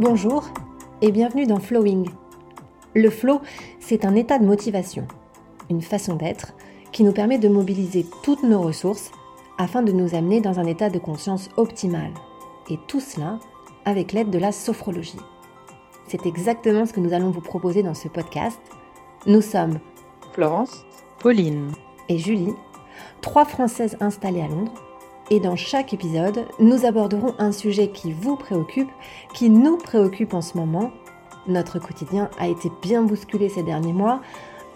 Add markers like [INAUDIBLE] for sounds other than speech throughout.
Bonjour et bienvenue dans Flowing. Le flow, c'est un état de motivation, une façon d'être qui nous permet de mobiliser toutes nos ressources afin de nous amener dans un état de conscience optimal. Et tout cela avec l'aide de la sophrologie. C'est exactement ce que nous allons vous proposer dans ce podcast. Nous sommes Florence, Pauline et Julie, trois Françaises installées à Londres. Et dans chaque épisode, nous aborderons un sujet qui vous préoccupe, qui nous préoccupe en ce moment. Notre quotidien a été bien bousculé ces derniers mois.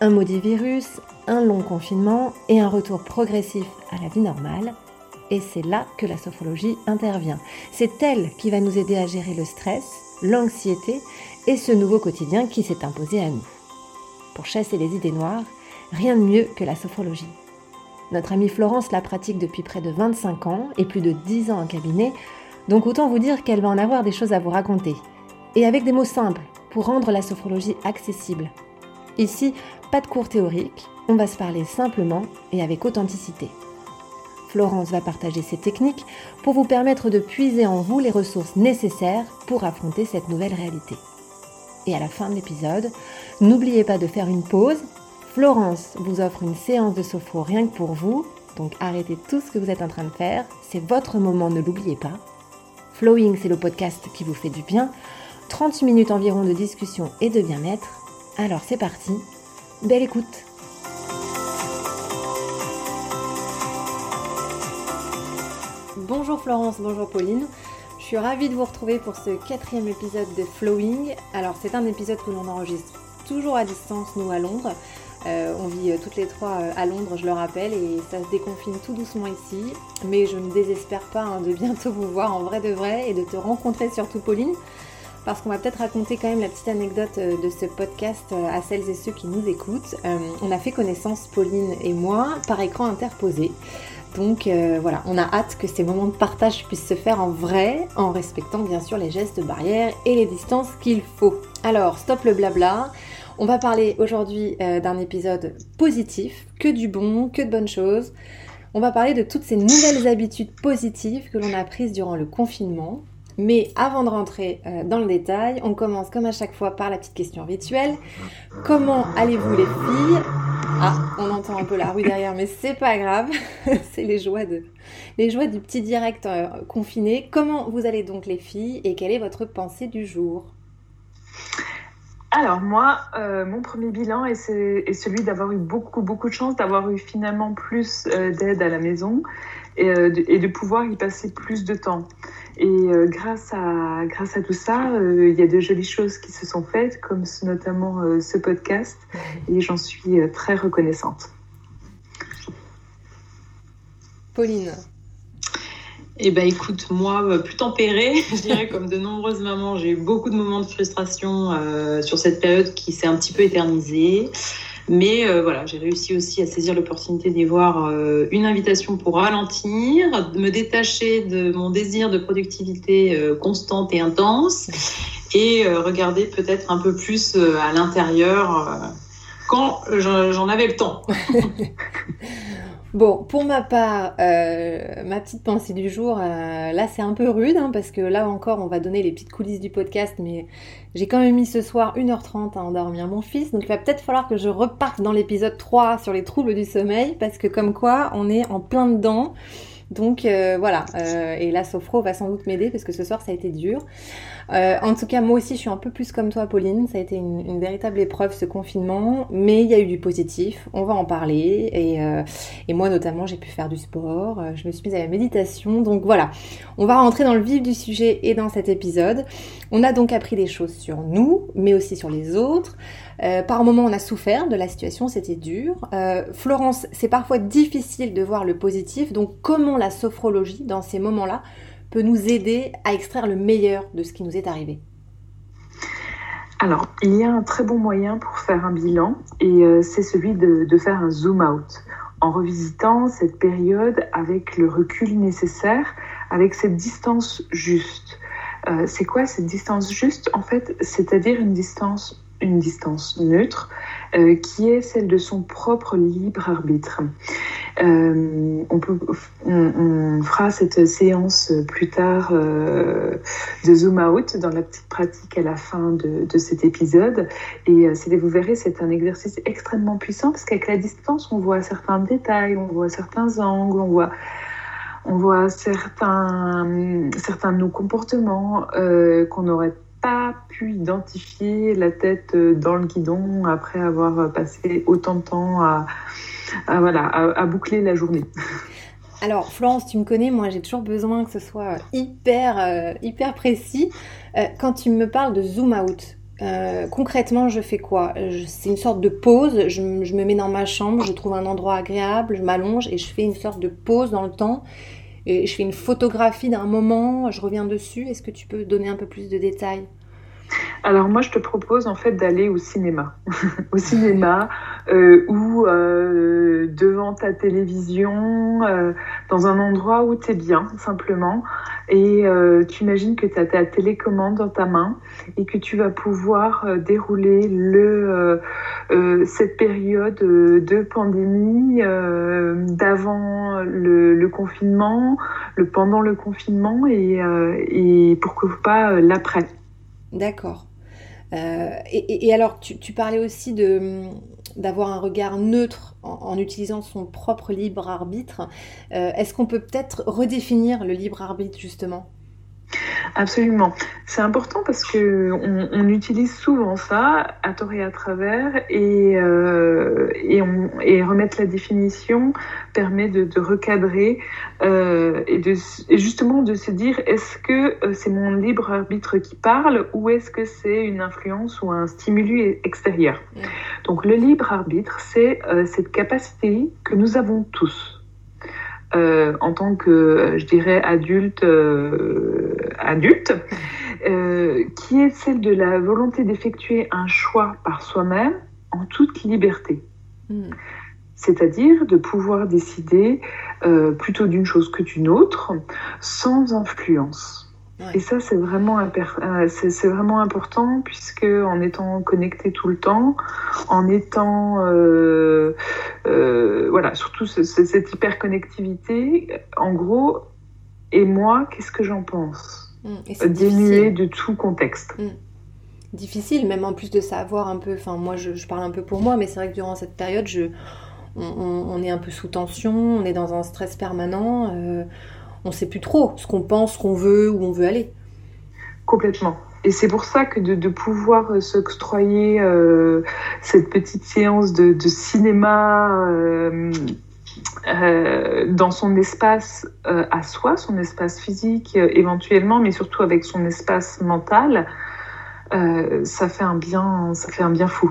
Un maudit virus, un long confinement et un retour progressif à la vie normale. Et c'est là que la sophrologie intervient. C'est elle qui va nous aider à gérer le stress, l'anxiété et ce nouveau quotidien qui s'est imposé à nous. Pour chasser les idées noires, rien de mieux que la sophrologie. Notre amie Florence la pratique depuis près de 25 ans et plus de 10 ans en cabinet, donc autant vous dire qu'elle va en avoir des choses à vous raconter. Et avec des mots simples pour rendre la sophrologie accessible. Ici, pas de cours théoriques, on va se parler simplement et avec authenticité. Florence va partager ses techniques pour vous permettre de puiser en vous les ressources nécessaires pour affronter cette nouvelle réalité. Et à la fin de l'épisode, n'oubliez pas de faire une pause. Florence vous offre une séance de sophro rien que pour vous, donc arrêtez tout ce que vous êtes en train de faire, c'est votre moment, ne l'oubliez pas. Flowing, c'est le podcast qui vous fait du bien. 30 minutes environ de discussion et de bien-être. Alors c'est parti, belle écoute Bonjour Florence, bonjour Pauline. Je suis ravie de vous retrouver pour ce quatrième épisode de Flowing. Alors c'est un épisode que l'on enregistre toujours à distance, nous à Londres. Euh, on vit euh, toutes les trois euh, à Londres, je le rappelle, et ça se déconfine tout doucement ici. Mais je ne désespère pas hein, de bientôt vous voir en vrai de vrai et de te rencontrer surtout Pauline. Parce qu'on va peut-être raconter quand même la petite anecdote de ce podcast à celles et ceux qui nous écoutent. on a fait connaissance, Pauline et moi, par écran interposé. Donc voilà, on a hâte que ces moments de partage puissent se faire en vrai, en respectant bien sûr les gestes barrières et les distances qu'il faut. Alors, stop le blabla. On va parler aujourd'hui euh, d'un épisode positif, que du bon, que de bonnes choses. On va parler de toutes ces nouvelles habitudes positives que l'on a prises durant le confinement. Mais avant de rentrer euh, dans le détail, on commence comme à chaque fois par la petite question rituelle. Comment allez-vous les filles? Ah, on entend un peu la rue derrière, mais c'est pas grave. [LAUGHS] c'est les joies du petit direct euh, confiné. Comment vous allez donc les filles? Et quelle est votre pensée du jour? Alors moi, euh, mon premier bilan est, celui d'avoir eu beaucoup beaucoup de chance, d'avoir eu finalement plus euh, d'aide à la maison et, et, de pouvoir y passer plus de temps. Et euh, grâce, à, grâce à tout ça, euh, il y a de jolies choses qui se sont faites, comme notamment euh, ce podcast, et j'en suis très reconnaissante. Pauline eh ben écoute, moi, plus tempérée, [LAUGHS] je dirais comme de nombreuses mamans, j'ai eu beaucoup de moments de frustration sur cette période qui s'est un petit peu éternisée. Mais euh, voilà, j'ai réussi aussi à saisir l'opportunité d'y voir euh, une invitation pour ralentir, me détacher de mon désir de productivité euh, constante et intense et regarder peut-être un peu plus à l'intérieur quand j'en avais le temps. [LAUGHS] Bon, pour ma part, euh, ma petite pensée du jour, euh, là c'est un peu rude hein, parce que là encore on va donner les petites coulisses du podcast, mais j'ai quand même mis ce soir 1h30 à endormir mon fils, donc il va peut-être falloir que je reparte dans l'épisode 3 sur les troubles du sommeil parce que comme quoi on est en plein dedans. Donc euh, voilà, euh, et la sophro va sans doute m'aider parce que ce soir ça a été dur. Euh, en tout cas, moi aussi je suis un peu plus comme toi Pauline, ça a été une, véritable épreuve ce confinement, mais il y a eu du positif, on va en parler. Et, et moi notamment j'ai pu faire du sport, je me suis mise à la méditation, donc voilà, on va rentrer dans le vif du sujet et dans cet épisode. On a donc appris des choses sur nous, mais aussi sur les autres. Euh, par moments, on a souffert de la situation, c'était dur. Euh, Florence, c'est parfois difficile de voir le positif, donc comment la sophrologie, dans ces moments-là, peut nous aider à extraire le meilleur de ce qui nous est arrivé? Alors, il y a un très bon moyen pour faire un bilan et euh, c'est celui de, de, faire un zoom out en revisitant cette période avec le recul nécessaire, avec cette distance juste. c'est quoi cette distance juste? En fait, c'est-à-dire une distance une distance neutre, euh, qui est celle de son propre libre arbitre. Euh, on, fera cette séance plus tard euh, de zoom out dans la petite pratique à la fin de, cet épisode. Et vous verrez, c'est un exercice extrêmement puissant parce qu'avec la distance, on voit certains détails, on voit certains angles, on voit certains, de nos comportements qu'on n'aurait pas pu identifier la tête dans le guidon après avoir passé autant de temps à, voilà, à, boucler la journée. [LAUGHS] Alors Florence, tu me connais, moi j'ai toujours besoin que ce soit hyper, euh, hyper précis. Euh, quand tu me parles de zoom out, concrètement, je fais quoi? C'est une sorte de pause. Je, me mets dans ma chambre, je trouve un endroit agréable, je m'allonge et je fais une sorte de pause dans le temps je fais une photographie d'un moment, je reviens dessus. Est-ce que tu peux donner un peu plus de détails? Alors moi, je te propose en fait d'aller au cinéma, [LAUGHS] au cinéma euh, ou euh, devant ta télévision, euh, dans un endroit où tu es bien simplement, et tu imagines que tu as ta télécommande dans ta main et que tu vas pouvoir dérouler le cette période de pandémie d'avant le, confinement, le pendant le confinement et, et pourquoi pas l'après. D'accord. Euh, et, alors, tu, parlais aussi d'avoir un regard neutre en, utilisant son propre libre arbitre. Euh, est-ce qu'on peut peut-être redéfinir le libre arbitre justement? Absolument. C'est important parce que on, utilise souvent ça à tort et à travers et, euh, et, on, et, remettre la définition permet de, de recadrer euh, et, de, et justement de se dire est-ce que euh, c'est mon libre arbitre qui parle ou est-ce que c'est une influence ou un stimuli extérieur? Donc le libre arbitre, c'est euh, cette capacité que nous avons tous euh, en tant que, euh, je dirais, adulte, euh, adulte qui est celle de la volonté d'effectuer un choix par soi-même en toute liberté. Hmm. C'est-à-dire de pouvoir décider plutôt d'une chose que d'une autre sans influence. Et ça, c'est vraiment, euh, c'est vraiment important puisque en étant connecté tout le temps, en étant, euh, euh, voilà, surtout cette hyperconnectivité, en gros, et moi, qu'est-ce que j'en pense? Mmh, Dénué de tout contexte. Mmh. Difficile, même en plus de savoir un peu, enfin moi je, parle un peu pour moi, mais c'est vrai que durant cette période, je, on, est un peu sous tension, on est dans un stress permanent on sait plus trop ce qu'on pense, ce qu'on veut, où on veut aller. Complètement. Et c'est pour ça que de, pouvoir euh, s'octroyer euh, cette petite séance de, cinéma euh, dans son espace à soi, son espace physique éventuellement, mais surtout avec son espace mental, ça fait un bien, ça fait un bien fou.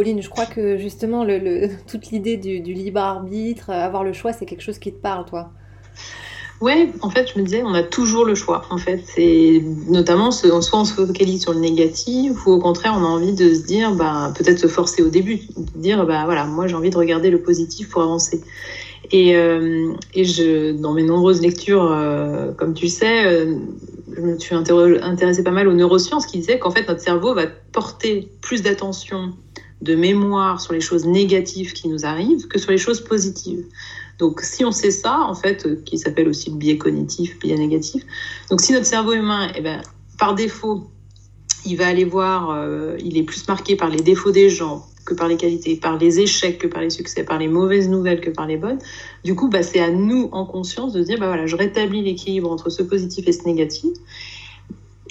Pauline, je crois que justement, [LAUGHS] toute l'idée du, libre arbitre, euh, avoir le choix, c'est quelque chose qui te parle, toi? Ouais, en fait, je me disais, on a toujours le choix. En fait, c'est notamment, soit on se focalise sur le négatif, ou au contraire, on a envie de se dire, bah, peut-être se forcer au début, de dire, bah voilà, moi j'ai envie de regarder le positif pour avancer. Et, euh, dans mes nombreuses lectures, euh, comme tu sais, je me suis intéressée pas mal aux neurosciences qui disaient qu'en fait notre cerveau va porter plus d'attention de mémoire sur les choses négatives qui nous arrivent que sur les choses positives. Donc si on sait ça, en fait, euh, qui s'appelle aussi le biais cognitif, biais négatif, donc si notre cerveau humain, eh ben, par défaut, il va aller voir, euh, il est plus marqué par les défauts des gens que par les qualités, par les échecs que par les succès, par les mauvaises nouvelles que par les bonnes. Du coup, bah, c'est à nous, en conscience, de dire, bah, voilà, je rétablis l'équilibre entre ce positif et ce négatif.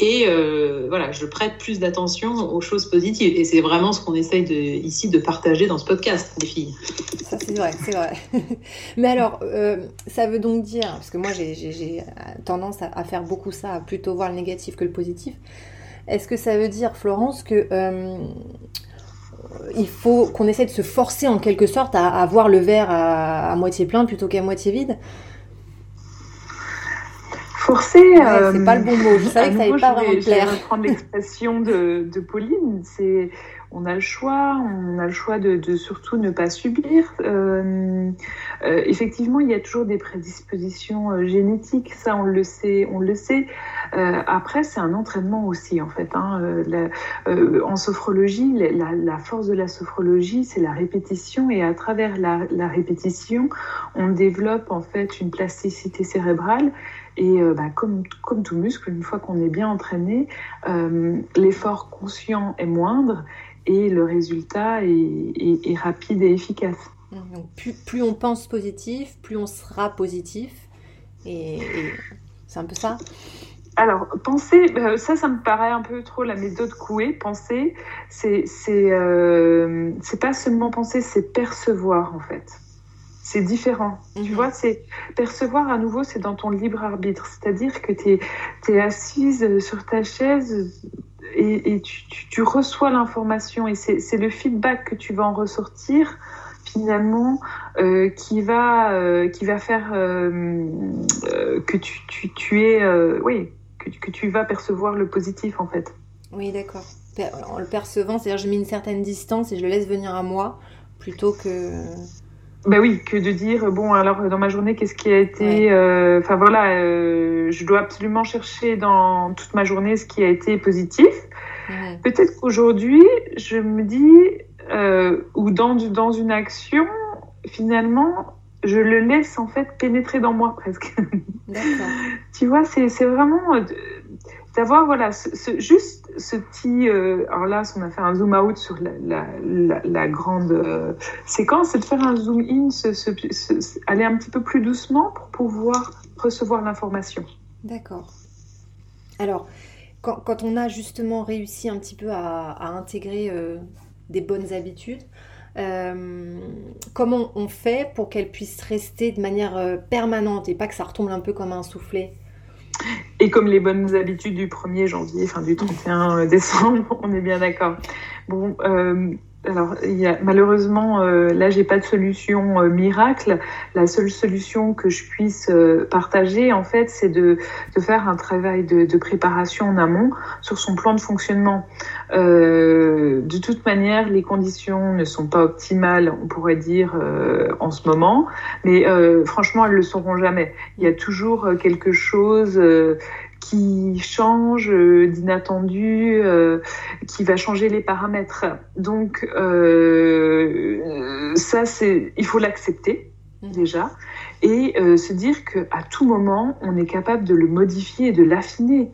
Et euh, voilà, je prête plus d'attention aux choses positives. Et c'est vraiment ce qu'on essaye ici de partager dans ce podcast, les filles. Ça, c'est vrai, c'est vrai. [LAUGHS] Mais alors, euh, ça veut donc dire, parce que moi, j'ai tendance à, faire beaucoup ça, à plutôt voir le négatif que le positif. Est-ce que ça veut dire, Florence, que euh, faut qu'on essaie de se forcer en quelque sorte à, voir le verre à moitié plein plutôt qu'à moitié vide? Forcer. c'est pas le bon mot. Je savais que ça n'allait pas vraiment clair. Je vais reprendre l'expression de, de, Pauline. C'est on a le choix, on a le choix de, surtout ne pas subir. Euh, euh, effectivement, il y a toujours des prédispositions euh, génétiques, ça on le sait, on le sait. après, c'est un entraînement aussi en fait. Hein. en sophrologie, la, force de la sophrologie, c'est la répétition et à travers la, la, répétition, on développe en fait une plasticité cérébrale et euh, bah, comme, comme tout muscle, une fois qu'on est bien entraîné, euh, l'effort conscient est moindre et le résultat est, rapide et efficace. Donc plus, on pense positif, plus on sera positif. Et, c'est un peu ça? Alors, penser, euh, ça, ça me paraît un peu trop la méthode Coué. Penser, c'est c'est pas seulement penser, c'est percevoir en fait c'est différent. Tu mhm. vois, c'est percevoir à nouveau, c'est dans ton libre arbitre. C'est-à-dire que tu es, assise sur ta chaise et, tu, reçois l'information et c'est le feedback que tu vas en ressortir finalement euh, qui va euh, qui va faire euh, que tu, tu, es oui que, que, tu vas percevoir le positif en fait. Oui, d'accord. En le percevant, c'est-à-dire je mets une certaine distance et je le laisse venir à moi plutôt que ben oui, que de dire bon alors dans ma journée qu'est-ce qui a été, euh, enfin voilà, euh, je dois absolument chercher dans toute ma journée ce qui a été positif. Peut-être qu'aujourd'hui je me dis euh, ou dans dans une action finalement je le laisse en fait pénétrer dans moi presque. [LAUGHS] tu vois, c'est c'est vraiment d'avoir voilà ce, juste ce petit euh, alors là on a fait un zoom out sur la, grande euh, séquence c'est de faire un zoom in ce, aller un petit peu plus doucement pour pouvoir recevoir l'information. D'accord. Alors quand, on a justement réussi un petit peu à, à intégrer euh, des bonnes habitudes comment on fait pour qu'elles puissent rester de manière permanente et pas que ça retombe un peu comme un soufflet? Et comme les bonnes habitudes du 1er janvier, enfin du 31 décembre, [LAUGHS] on est bien d'accord. Bon, euh, alors, il y a, malheureusement, euh, là, j'ai pas de solution euh, miracle. La seule solution que je puisse euh, partager, en fait, c'est de, de, faire un travail de, de, préparation en amont sur son plan de fonctionnement. Euh, de toute manière, les conditions ne sont pas optimales, on pourrait dire, en ce moment, mais franchement, elles le seront jamais. Il y a toujours quelque chose qui change euh, d'inattendu, euh, qui va changer les paramètres. Donc euh, ça, c'est, il faut l'accepter mmh. déjà et se dire que à tout moment, on est capable de le modifier et de l'affiner.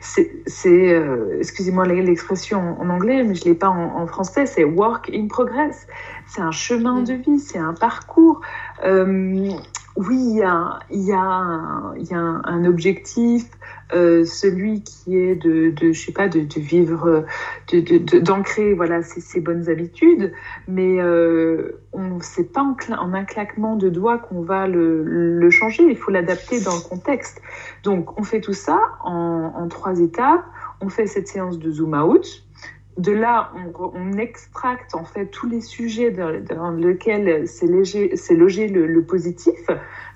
c'est, excusez-moi l'expression en anglais, mais je l'ai pas en, en français. C'est work in progress. C'est un chemin mmh. de vie, c'est un parcours oui, il y a, un, objectif, euh, celui qui est de, je sais pas, de, vivre, d'ancrer, voilà, ces, bonnes habitudes, mais euh, on sait pas en, un claquement de doigts qu'on va le, changer. Il faut l'adapter dans le contexte. Donc, on fait tout ça en trois étapes. On fait cette séance de zoom out de là, on, extracte en fait tous les sujets dans, lesquels c'est logé, le, positif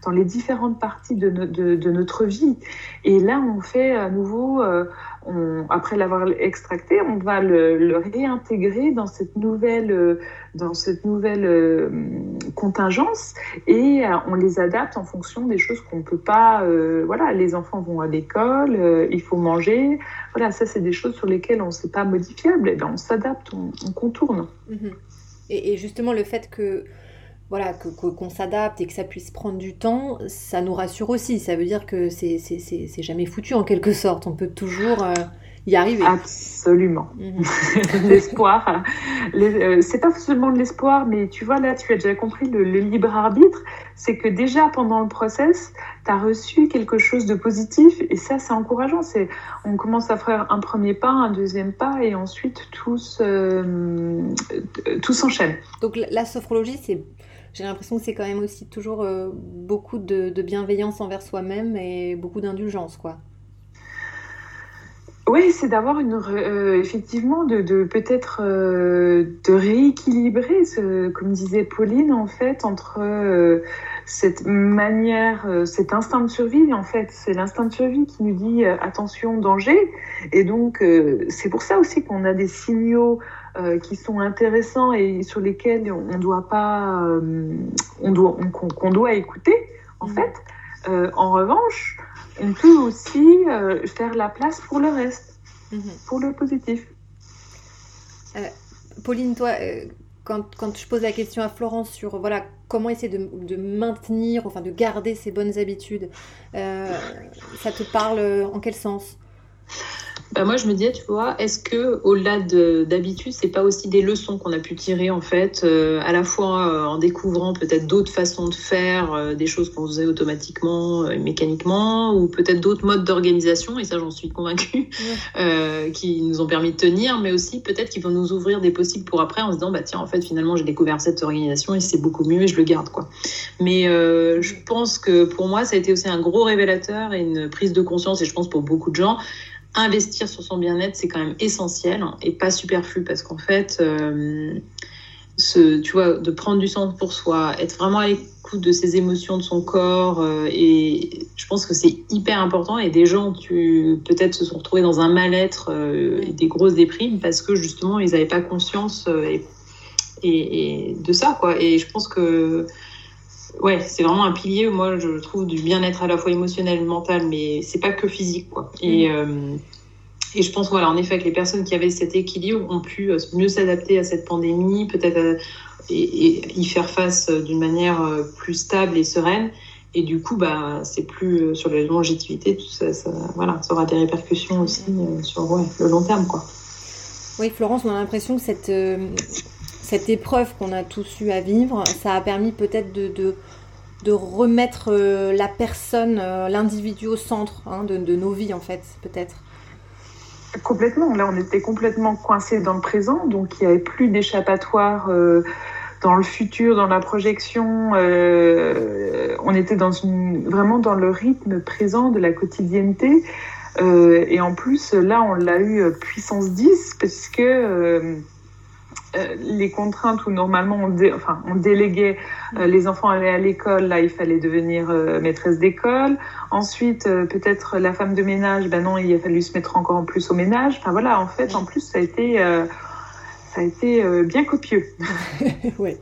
dans les différentes parties de, notre vie. Et là, on fait à nouveau, euh, après l'avoir extracté, on va le, réintégrer dans cette nouvelle, euh, dans cette nouvelle euh, contingence et on les adapte en fonction des choses qu'on peut pas. voilà, les enfants vont à l'école, il faut manger. Voilà, ça c'est des choses sur lesquelles on ne sait pas modifiable. Et ben, on s'adapte, on, contourne. Mhm. Et, justement le fait que voilà, qu'on s'adapte et que ça puisse prendre du temps, ça nous rassure aussi. Ça veut dire que c'est jamais foutu en quelque sorte. On peut toujours euh, y arriver. Absolument. Mhm. [LAUGHS] l'espoir. Euh, c'est pas seulement de l'espoir, mais tu vois, là, tu as déjà compris le, libre arbitre. C'est que déjà pendant le process, tu as reçu quelque chose de positif et ça, c'est encourageant. C'est, on commence à faire un premier pas, un deuxième pas et ensuite tout, tout s'enchaîne. Donc la sophrologie, c'est j'ai l'impression que c'est quand même aussi toujours euh, beaucoup de, bienveillance envers soi-même et beaucoup d'indulgence, quoi. Oui, c'est d'avoir une euh, effectivement de, peut-être euh, de rééquilibrer, ce, comme disait Pauline en fait, entre cette manière, euh, cet instinct de survie, en fait, c'est l'instinct de survie qui nous dit euh, attention, danger. Et donc, euh, c'est pour ça aussi qu'on a des signaux qui sont intéressants et sur lesquels on doit pas, on doit, qu'on doit écouter, en mmh. fait. en revanche, on peut aussi faire la place pour le reste, mmh. pour le positif. Pauline, toi, quand, je pose la question à Florence sur voilà comment essayer de, maintenir, enfin de garder ces bonnes habitudes, euh, ça te parle en quel sens? Bah moi, je me disais, tu vois, est-ce que au-delà d'habitude, c'est pas aussi des leçons qu'on a pu tirer en fait, euh, à la fois euh, en découvrant peut-être d'autres façons de faire, euh, des choses qu'on faisait automatiquement, mécaniquement, ou peut-être d'autres modes d'organisation, et ça, j'en suis convaincue, [LAUGHS] qui nous ont permis de tenir, mais aussi peut-être qu'ils vont nous ouvrir des possibles pour après en se disant, bah tiens, en fait, finalement, j'ai découvert cette organisation et c'est beaucoup mieux et je le garde, quoi. Mais je pense que pour moi, ça a été aussi un gros révélateur et une prise de conscience, et je pense pour beaucoup de gens, investir sur son bien-être, c'est quand même essentiel et pas superflu parce qu'en fait, euh, ce, tu vois, de prendre du sens pour soi, être vraiment à l'écoute de ses émotions, de son corps, euh, et je pense que c'est hyper important. Et des gens, tu peut-être se sont retrouvés dans un mal-être euh, et des grosses déprimes parce que justement, ils n'avaient pas conscience et, et, de ça, quoi. Et je pense que ouais, c'est vraiment un pilier, moi, je trouve, du bien-être à la fois émotionnel, mental, mais c'est pas que physique, quoi. Et, mm. euh, et je pense, voilà, en effet, que les personnes qui avaient cet équilibre ont pu euh, mieux s'adapter à cette pandémie, peut-être euh, et, y faire face d'une manière plus stable et sereine. Et du coup, bah, c'est plus sur la longévité, tout ça, ça, voilà, ça aura des répercussions aussi sur ouais, le long terme, quoi. Oui, Florence, on a l'impression que cette, cette épreuve qu'on a tous eu à vivre, ça a permis peut-être de, de, remettre euh, la personne, euh, l'individu au centre hein, de, nos vies, en fait, peut-être. Complètement. Là, on était complètement coincé dans le présent, donc il n'y avait plus d'échappatoire euh, dans le futur, dans la projection. on était dans vraiment dans le rythme présent de la quotidienneté. et en plus, là, on l'a eu puissance 10 parce que les contraintes où normalement on, enfin, on déléguait euh, les enfants allaient à l'école, là il fallait devenir euh, maîtresse d'école. Ensuite, peut-être la femme de ménage, ben non, il a fallu se mettre encore en plus au ménage. Enfin voilà, en fait, en plus, ça a été, ça a été bien copieux. [LAUGHS] oui.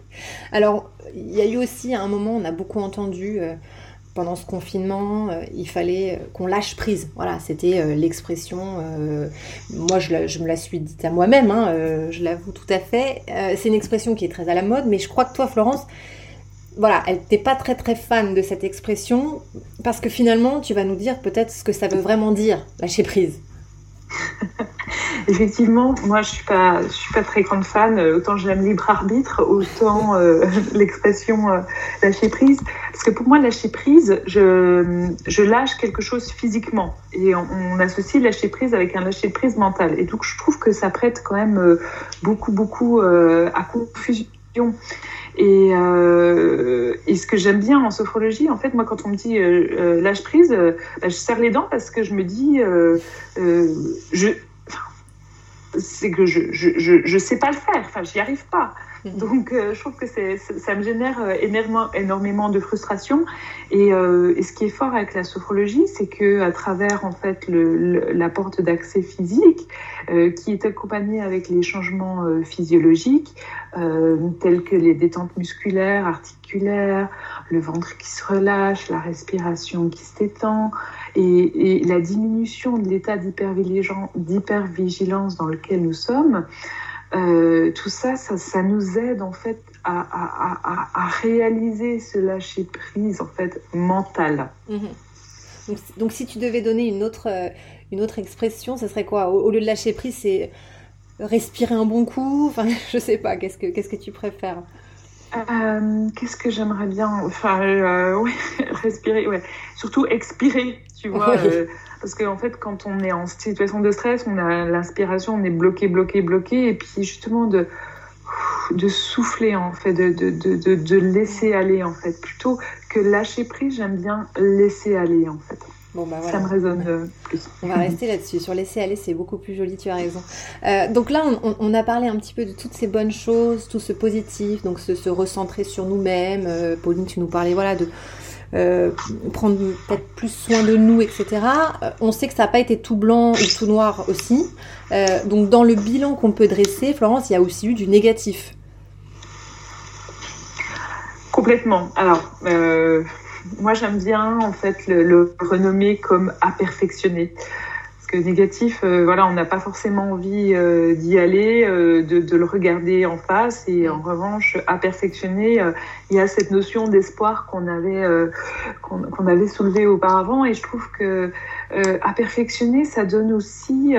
Alors, il y a eu aussi à un moment, on a beaucoup entendu pendant ce confinement, euh, il fallait euh, qu'on lâche prise. Voilà, c'était euh, l'expression. moi, je, me la suis dite à moi-même, hein, je l'avoue tout à fait. c'est une expression qui est très à la mode, mais je crois que toi, Florence, voilà, elle n'était pas très très fan de cette expression parce que finalement, tu vas nous dire peut-être ce que ça veut vraiment dire, lâcher prise. [LAUGHS] Effectivement, moi je suis pas, je suis pas très grande fan. Autant j'aime libre arbitre, autant euh, [LAUGHS] l'expression euh, lâcher prise. Parce que pour moi, lâcher prise, je, je lâche quelque chose physiquement, et on, associe lâcher prise avec un lâcher prise mental. Et donc je trouve que ça prête quand même euh, beaucoup beaucoup à confusion. Et, euh, et, ce que j'aime bien en sophrologie, en fait, moi, quand on me dit lâche prise, bah, je serre les dents parce que je me dis, je, c'est que je, je, je, sais pas le faire, enfin, j'y arrive pas. [LAUGHS] Donc, euh, je trouve que ça me génère euh, énormément, de frustration. Et, euh, et, ce qui est fort avec la sophrologie, c'est que à travers en fait la porte d'accès physique, qui est accompagnée avec les changements physiologiques, tels que les détentes musculaires, articulaires, le ventre qui se relâche, la respiration qui s'étend, et, et, la diminution de l'état d'hypervigilance dans lequel nous sommes. Euh, tout ça, ça, nous aide en fait à, réaliser ce lâcher prise en fait mental. Mhm. Donc, si tu devais donner une autre, euh, une autre expression, ce serait quoi? Au, lieu de lâcher prise, c'est respirer un bon coup? Enfin, [LAUGHS] je sais pas. Qu'est-ce que qu'est-ce que tu préfères? Euh, Qu'est-ce que j'aimerais bien Enfin, [LAUGHS] respirer, ouais. Surtout expirer, tu vois. Parce qu'en fait, quand on est en situation de stress, on a l'inspiration, on est bloqué, bloqué, bloqué. Et puis justement, de, de souffler, en fait, de, de, de, de laisser aller, en fait. Plutôt que lâcher prise, j'aime bien laisser aller, en fait. Bon, bah, voilà. Ça me résonne euh, plus. On va rester là-dessus. Sur laisser aller, c'est beaucoup plus joli, tu as raison. Euh, donc là, on, a parlé un petit peu de toutes ces bonnes choses, tout ce positif, donc se, recentrer sur nous-mêmes. Euh, Pauline, tu nous parlais voilà, de prendre peut-être plus soin de nous, etc. on sait que ça n'a pas été tout blanc ou tout noir aussi. donc dans le bilan qu'on peut dresser, Florence, il y a aussi eu du négatif. Complètement. Alors, moi, j'aime bien en fait le, renommer comme à perfectionner. Que négatif, euh, voilà, on n'a pas forcément envie euh, d'y aller, euh, de, le regarder en face. Et en revanche, à perfectionner, il y a cette notion d'espoir qu'on avait, qu'on avait soulevée auparavant. Et je trouve que à perfectionner, ça donne aussi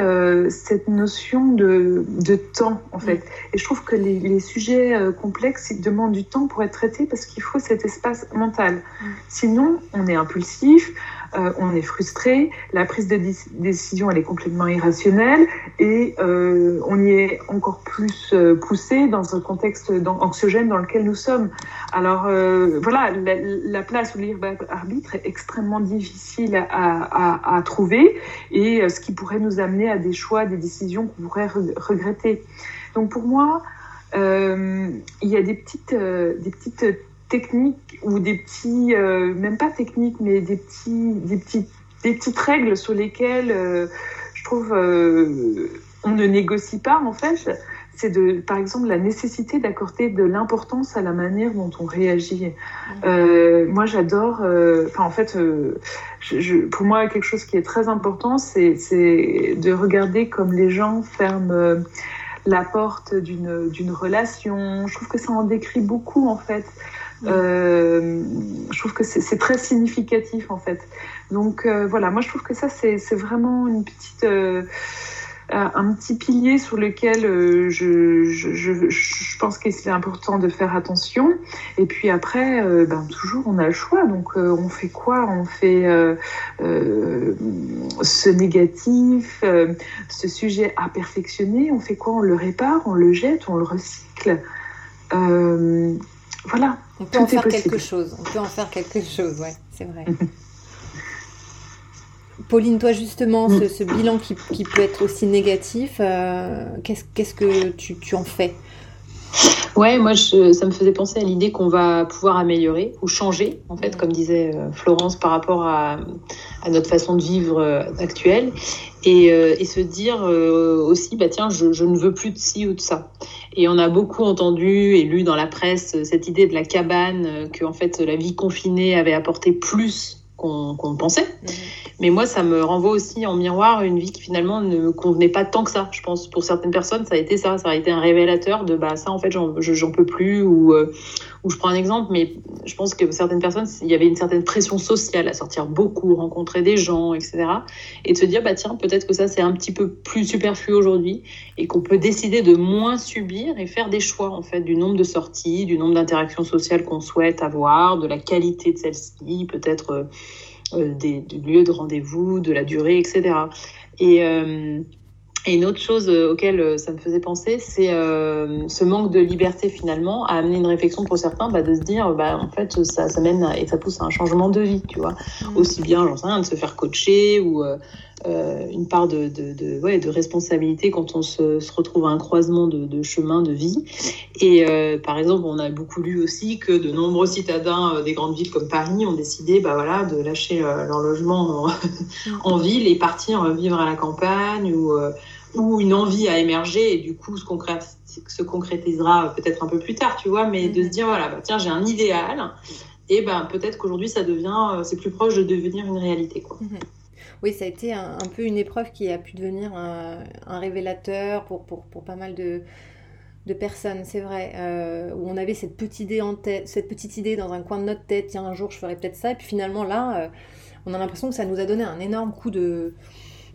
cette notion de, de, temps, en fait. Et je trouve que les, les sujets complexes, ils demandent du temps pour être traités parce qu'il faut cet espace mental. Sinon, on est impulsif, euh, on est frustré, la prise de décision elle est complètement irrationnelle et euh, on y est encore plus euh, poussé dans un contexte anxiogène dans lequel nous sommes. Alors voilà, la, place où libre arbitre est extrêmement difficile à, trouver et ce qui pourrait nous amener à des choix, des décisions qu'on pourrait regretter. Donc pour moi, il y a des petites, des petites techniques ou des petits, euh, même pas techniques, mais des, petits, des, petits, des petites règles sur lesquelles euh, je trouve euh, on ne négocie pas en fait. C'est de, par exemple, la nécessité d'accorder de l'importance à la manière dont on réagit. Moi, j'adore. Enfin, en fait, je, pour moi, quelque chose qui est très important, c'est de regarder comme les gens ferment la porte d'une relation. Je trouve que ça en décrit beaucoup, en fait. Euh, je trouve que c'est très significatif en fait. Donc euh, voilà, moi je trouve que ça c'est vraiment une petite, euh, un petit pilier sur lequel je, pense que c'est important de faire attention. Et puis après, ben, toujours on a le choix. Donc on fait quoi? On fait ce négatif, ce sujet à perfectionner. On fait quoi? On le répare, on le jette, on le recycle. voilà, on peut en faire quelque chose. On peut en faire quelque chose, ouais, c'est vrai. [LAUGHS] Pauline, toi justement, ce, bilan qui, peut être aussi négatif, euh, qu'est-ce que tu, en fais? Ouais, moi, ça me faisait penser à l'idée qu'on va pouvoir améliorer ou changer, en fait, comme disait euh, Florence, par rapport à, notre façon de vivre euh, actuelle, et, se dire aussi, bah tiens, je, je, ne veux plus de ci ou de ça. Et on a beaucoup entendu et lu dans la presse cette idée de la cabane, euh, que en fait la vie confinée avait apporté plus qu'on pensait. Mhm. Mais moi, ça me renvoie aussi en miroir une vie qui finalement ne me convenait pas tant que ça. Je pense pour certaines personnes, ça a été ça. Ça a été un révélateur de bah ça en fait j'en peux plus ou euh, ou je prends un exemple, mais je pense que certaines personnes, il y avait une certaine pression sociale à sortir beaucoup, rencontrer des gens, etc. Et de se dire bah tiens peut-être que ça c'est un petit peu plus superflu aujourd'hui et qu'on peut décider de moins subir et faire des choix en fait du nombre de sorties, du nombre d'interactions sociales qu'on souhaite avoir, de la qualité de celles-ci, peut-être euh, euh, des, du lieu de rendez-vous, de la durée, etc. Et, et une autre chose euh, auquel ça me faisait penser, c'est ce manque de liberté finalement a amené une réflexion pour certains bah, de se dire, bah, en fait, ça, ça mène et ça pousse à un changement de vie, tu vois. Mmh. Aussi bien, j'en sais rien, de se faire coacher ou euh, une part de, de, de, ouais, de, responsabilité quand on se, se, retrouve à un croisement de, de chemin de vie. Et euh, par exemple, on a beaucoup lu aussi que de nombreux citadins euh, des grandes villes comme Paris ont décidé bah, voilà, de lâcher leur logement en, [LAUGHS] en, ville et partir vivre à la campagne ou, ou une envie à émerger et du coup se, se concrétisera peut-être un peu plus tard, tu vois, mais de se dire voilà, bah, tiens, j'ai un idéal et ben peut-être qu'aujourd'hui ça devient, c'est plus proche de devenir une réalité. Quoi. Mhm oui, ça a été un, peu une épreuve qui a pu devenir un, révélateur pour, pour, pour, pas mal de, de personnes, c'est vrai, euh, où on avait cette petite idée en tête, cette petite idée dans un coin de notre tête, tiens un jour je ferai peut-être ça, et puis finalement là, euh, on a l'impression que ça nous a donné un énorme coup de,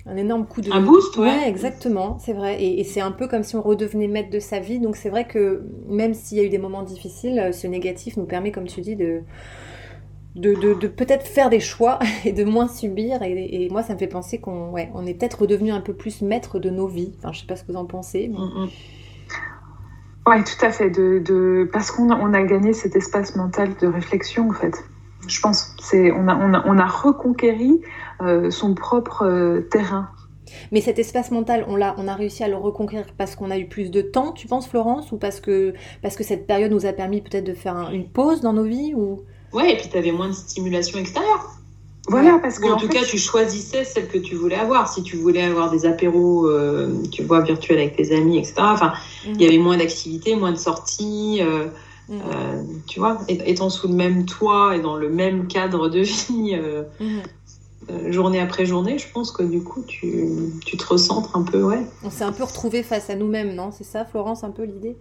un énorme coup de un boost, ouais, exactement, c'est vrai, et, et c'est un peu comme si on redevenait maître de sa vie, donc c'est vrai que même s'il y a eu des moments difficiles, ce négatif nous permet, comme tu dis, de de, de, peut-être faire des choix [LAUGHS] et de moins subir. Et, moi, ça me fait penser qu'on ouais, on est peut-être redevenu un peu plus maître de nos vies. Enfin, je sais pas ce que vous en pensez. Mais... Mm, mm. Oui, tout à fait. De, de... Parce qu'on a, on a gagné cet espace mental de réflexion, en fait. Je pense. C'est, on, a, on, a, on a reconquéri son propre terrain. Mais cet espace mental, on, a, on a réussi à le reconquérir parce qu'on a eu plus de temps, tu penses, Florence Ou parce que, parce que cette période nous a permis peut-être de faire une pause dans nos vies ou... Ouais, et puis tu avais moins de stimulation extérieure. Voilà, parce que. en, tout cas, tu choisissais celle que tu voulais avoir. Si tu voulais avoir des apéros, euh, tu vois, virtuels avec tes amis, etc. Enfin, il y mm. avait moins d'activités, moins de sorties. Euh, mm. euh, tu vois, étant sous le même toit et dans le même cadre de vie, mm. journée après journée, je pense que du coup, tu, tu te recentres un peu, ouais. On s'est un peu retrouvé face à nous-mêmes, non? C'est ça, Florence, un peu l'idée?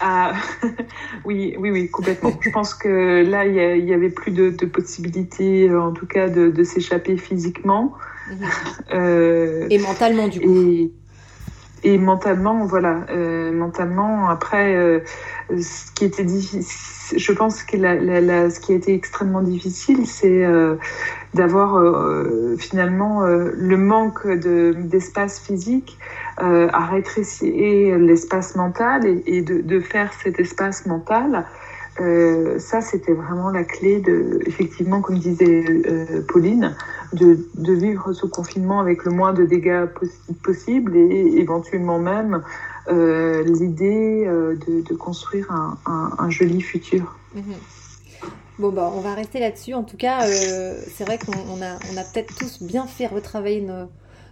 Ah, [LAUGHS] oui, oui, oui, complètement. Je pense que là, il y, avait plus de, possibilités, euh, en tout cas, de, s'échapper physiquement. Mhm. Euh, et mentalement, du coup. Et, mentalement, voilà. Euh, mentalement, après, ce qui était difficile, je pense que la, ce qui a été extrêmement difficile, c'est d'avoir finalement le manque d'espace physique euh, à rétrécir l'espace mental et, de, faire cet espace mental. Euh, ça, c'était vraiment la clé de, effectivement, comme disait euh, Pauline, de, vivre ce confinement avec le moins de dégâts possible et éventuellement même l'idée de, construire un, joli futur. Mm-hmm. Bon, bah, on va rester là-dessus. En tout cas, c'est vrai qu'on a, a peut-être tous bien fait retravailler nos,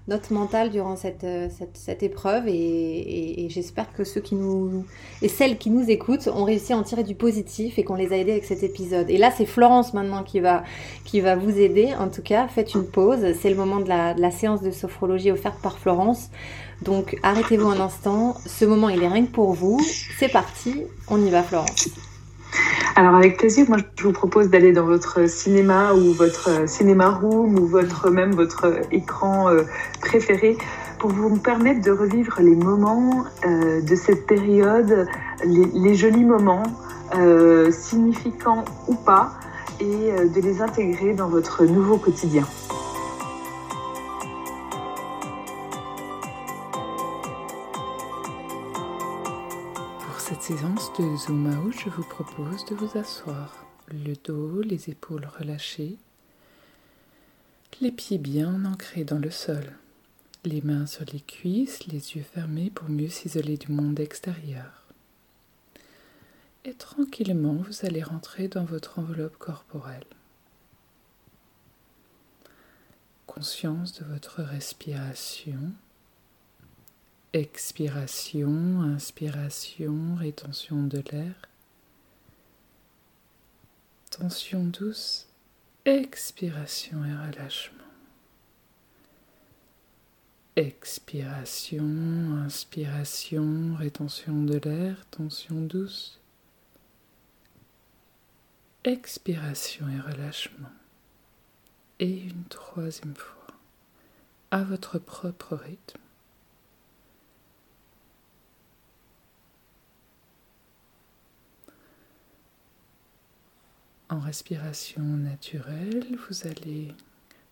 notre mental durant cette, euh, cette, cette épreuve et, j'espère que ceux qui nous et celles qui nous écoutent ont réussi à en tirer du positif et qu'on les a aidés avec cet épisode. Et là, c'est Florence maintenant qui va, qui va vous aider. En tout cas, faites une pause. C'est le moment de la, de la séance de sophrologie offerte par Florence. Donc arrêtez-vous un instant. Ce moment, il est rien que pour vous. C'est parti. On y va, Florence. Alors avec plaisir, moi je vous propose d'aller dans votre cinéma ou votre cinéma room ou votre même votre écran euh, préféré pour vous permettre de revivre les moments euh, de cette période, les, jolis moments, euh, significants ou pas, et de les intégrer dans votre nouveau quotidien. De zoom je vous propose de vous asseoir, le dos, les épaules relâchées, les pieds bien ancrés dans le sol, les mains sur les cuisses, les yeux fermés pour mieux s'isoler du monde extérieur. Et tranquillement, vous allez rentrer dans votre enveloppe corporelle. Conscience de votre respiration Expiration, inspiration, rétention de l'air. Tension douce, expiration et relâchement. Expiration, inspiration, rétention de l'air, tension douce. Expiration et relâchement. Et une troisième fois, à votre propre rythme. En respiration naturelle, vous allez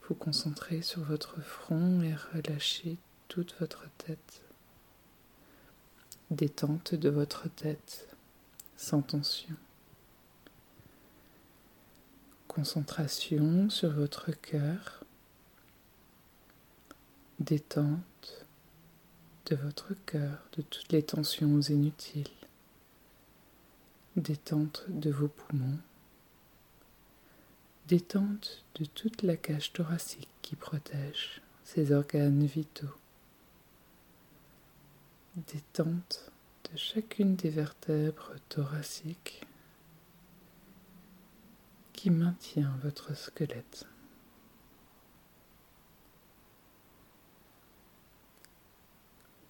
vous concentrer sur votre front et relâcher toute votre tête. Détente de votre tête, sans tension. Concentration sur votre cœur. Détente de votre cœur, de toutes les tensions inutiles. Détente de vos poumons détente de toute la cage thoracique qui protège ces organes vitaux, détente de chacune des vertèbres thoraciques qui maintient votre squelette.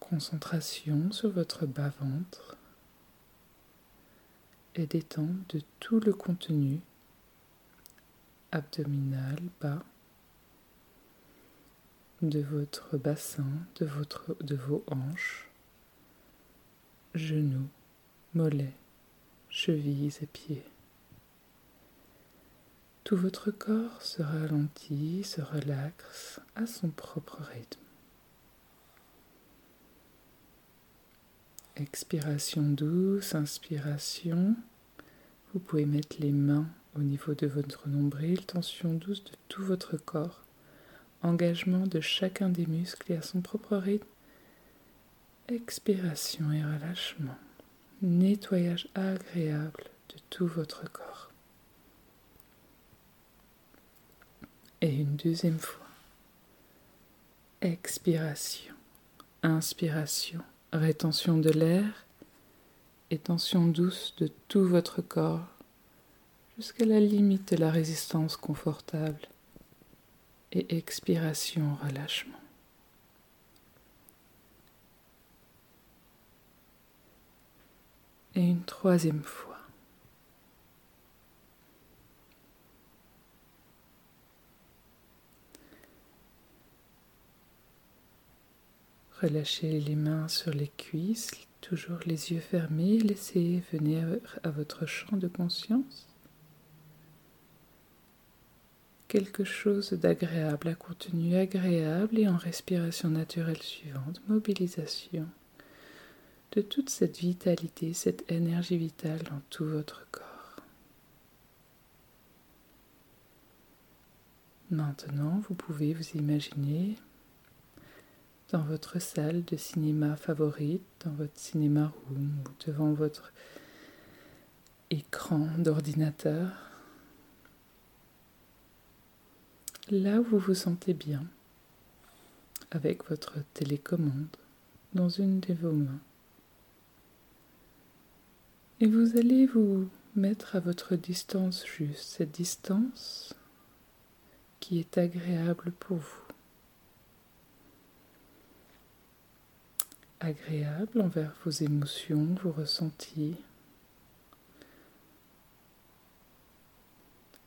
Concentration sur votre bas-ventre et détente de tout le contenu abdominal bas de votre bassin, de, votre, de vos hanches, genoux, mollets, chevilles et pieds. Tout votre corps se ralentit, se relaxe à son propre rythme. Expiration douce, inspiration. Vous pouvez mettre les mains au niveau de votre nombril, tension douce de tout votre corps, engagement de chacun des muscles et à son propre rythme. Expiration et relâchement. Nettoyage agréable de tout votre corps. Et une deuxième fois. Expiration. Inspiration. Rétention de l'air et tension douce de tout votre corps jusqu'à la limite de la résistance confortable et expiration, relâchement? Et une troisième fois. Relâchez les mains sur les cuisses, toujours les yeux fermés, laissez venir à votre champ de conscience quelque chose d'agréable à contenu agréable et en respiration naturelle suivante, mobilisation de toute cette vitalité, cette énergie vitale dans tout votre corps. Maintenant, vous pouvez vous imaginer dans votre salle de cinéma favorite, dans votre cinéma room ou devant votre écran d'ordinateur là où vous vous sentez bien, avec votre télécommande dans une de vos mains. Et vous allez vous mettre à votre distance juste, cette distance qui est agréable pour vous. Agréable envers vos émotions, vos ressentis,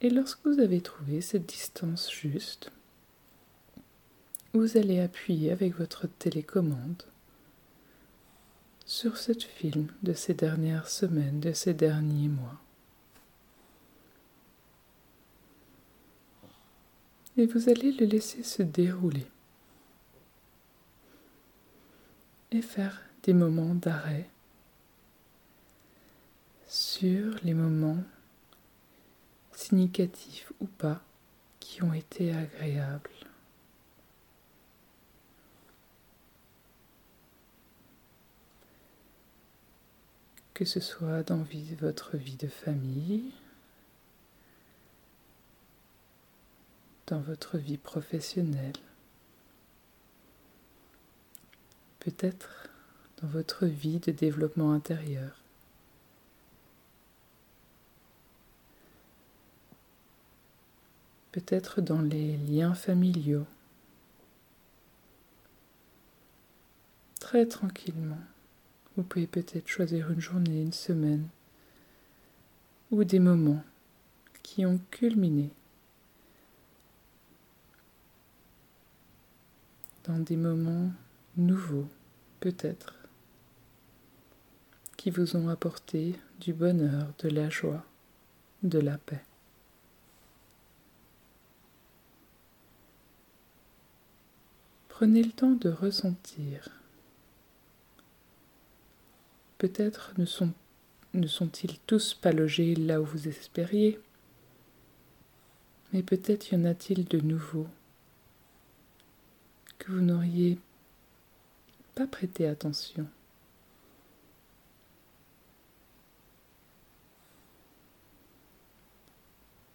Et lorsque vous avez trouvé cette distance juste, vous allez appuyer avec votre télécommande sur ce film de ces dernières semaines, de ces derniers mois. Et vous allez le laisser se dérouler et faire des moments d'arrêt sur les moments significatifs ou pas, qui ont été agréables. Que ce soit dans votre vie de famille, dans votre vie professionnelle, peut-être dans votre vie de développement intérieur. Peut-être dans les liens familiaux, très tranquillement. Vous pouvez peut-être choisir une journée, une semaine, ou des moments qui ont culminé dans des moments nouveaux, peut-être, qui vous ont apporté du bonheur, de la joie, de la paix. Prenez le temps de ressentir. Peut-être ne, sont, ne sont-ils tous pas logés là où vous espériez, mais peut-être y en a-t-il de nouveaux que vous n'auriez pas prêté attention.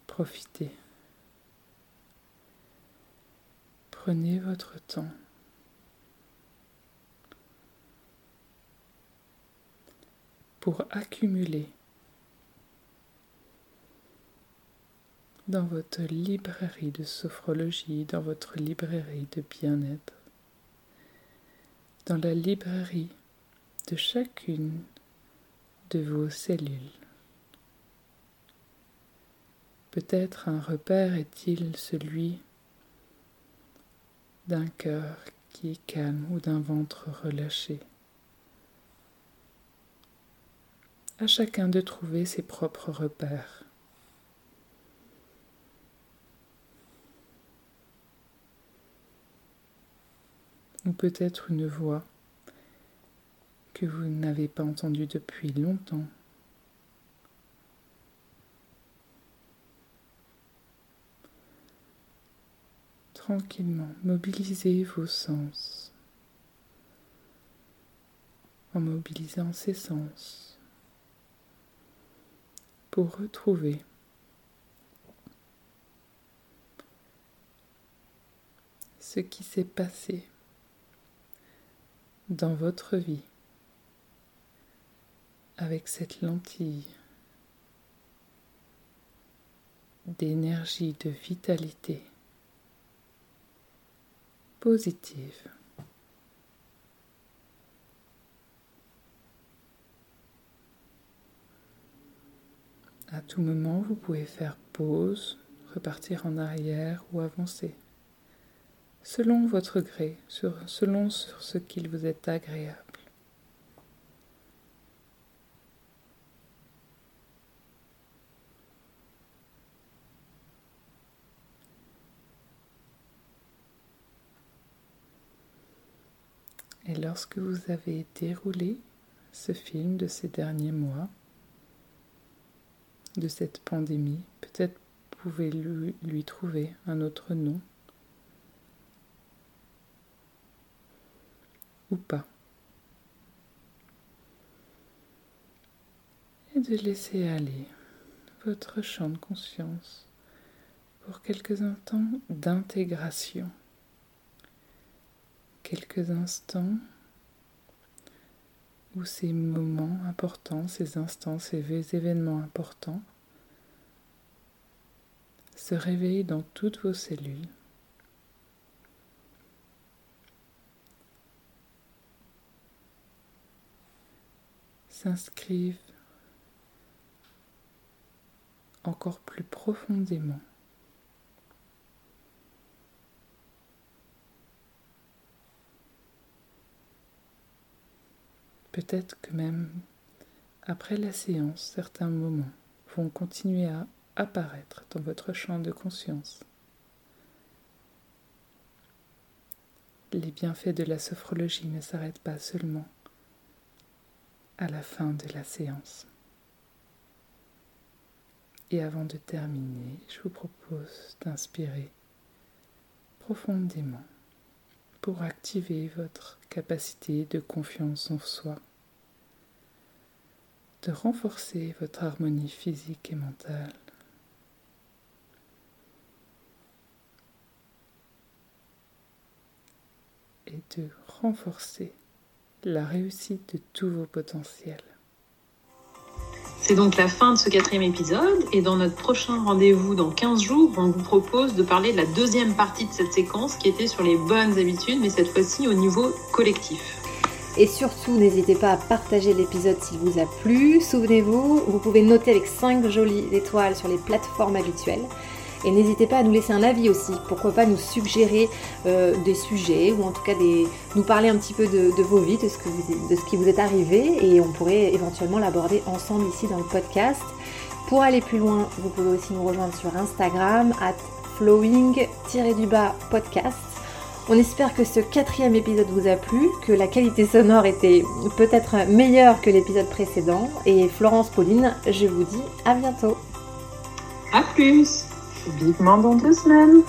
Profitez. Prenez votre temps. pour accumuler dans votre librairie de sophrologie, dans votre librairie de bien-être, dans la librairie de chacune de vos cellules. Peut-être un repère est-il celui d'un cœur qui est calme ou d'un ventre relâché. À chacun de trouver ses propres repères. Ou peut-être une voix que vous n'avez pas entendue depuis longtemps. Tranquillement mobiliser vos sens. En mobilisant ces sens. Pour retrouver ce qui s'est passé dans votre vie avec cette lentille d'énergie, de vitalité positive. À tout moment, vous pouvez faire pause, repartir en arrière ou avancer, selon votre gré, selon ce qu'il vous est agréable. Et lorsque vous avez déroulé ce film de ces derniers mois, de cette pandémie, peut-être pouvez lui, lui trouver un autre nom ou pas. Et de laisser aller votre champ de conscience pour quelques instants d'intégration quelques instants où ces moments importants, ces instants, ces événements importants se réveillent dans toutes vos cellules. s'inscrivent encore plus profondément Peut-être que même après la séance, certains moments vont continuer à apparaître dans votre champ de conscience. Les bienfaits de la sophrologie ne s'arrêtent pas seulement à la fin de la séance. Et avant de terminer, je vous propose d'inspirer profondément pour activer votre capacité de confiance en soi, de renforcer votre harmonie physique et mentale. et de renforcer la réussite de tous vos potentiels. C'est donc la fin de ce quatrième épisode et dans notre prochain rendez-vous dans 15 jours, on vous propose de parler de la deuxième partie de cette séquence qui était sur les bonnes habitudes, mais cette fois-ci au niveau collectif. Et surtout, n'hésitez pas à partager l'épisode s'il vous a plu. Souvenez-vous, vous pouvez noter avec 5 jolies étoiles sur les plateformes habituelles. Et n'hésitez pas à nous laisser un avis aussi. Pourquoi pas nous suggérer euh, des sujets ou en tout cas nous parler un petit peu de, vos vies, de ce qui vous est arrivé et on pourrait éventuellement l'aborder ensemble ici dans le podcast. Pour aller plus loin, vous pouvez aussi nous rejoindre sur Instagram at flowing-du-bas podcast. On espère que ce quatrième épisode vous a plu, que la qualité sonore était peut-être meilleure que l'épisode précédent. Et Florence Pauline, je vous dis à bientôt. À plus Vivement dans deux semaines.